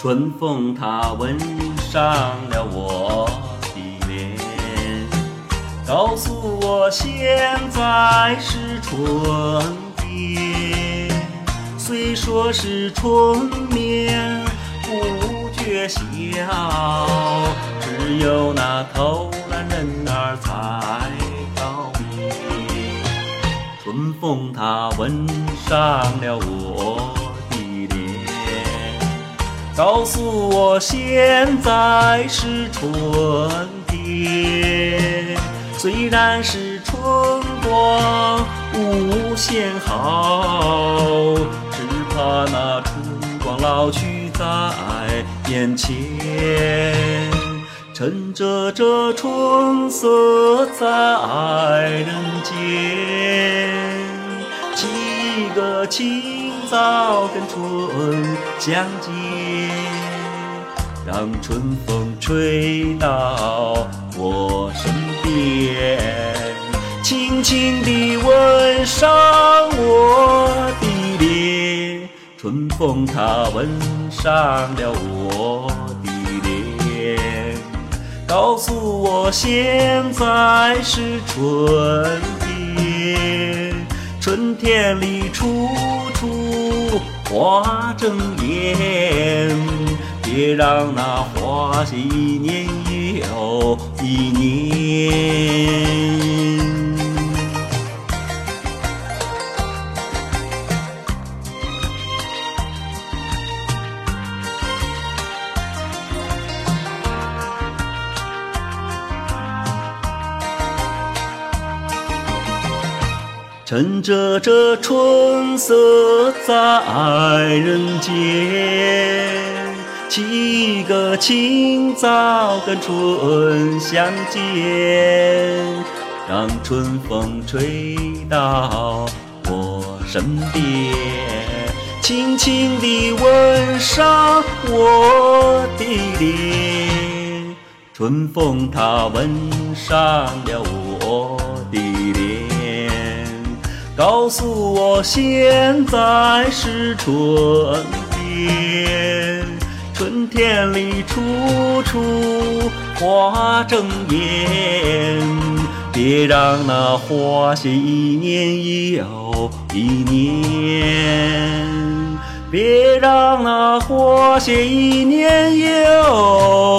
春风它吻上了我的脸，告诉我现在是春天。虽说是春眠不觉晓，只有那偷懒人儿才高明。春风它吻上了我。告诉我现在是春天，虽然是春光无限好，只怕那春光老去在眼前。趁着这春色在人间，几个清早跟春相见。让春风吹到我身边，轻轻地吻上我的脸。春风它吻上了我的脸，告诉我现在是春。春天里处处花争艳。别让那花谢一年又一年。趁着这春色在人间。几个清早跟春相见，让春风吹到我身边，轻轻地吻上我的脸。春风它吻上了我，告诉我现在是春天。春天里处处花争艳，别让那花谢一年又一年，别让那花谢一年又。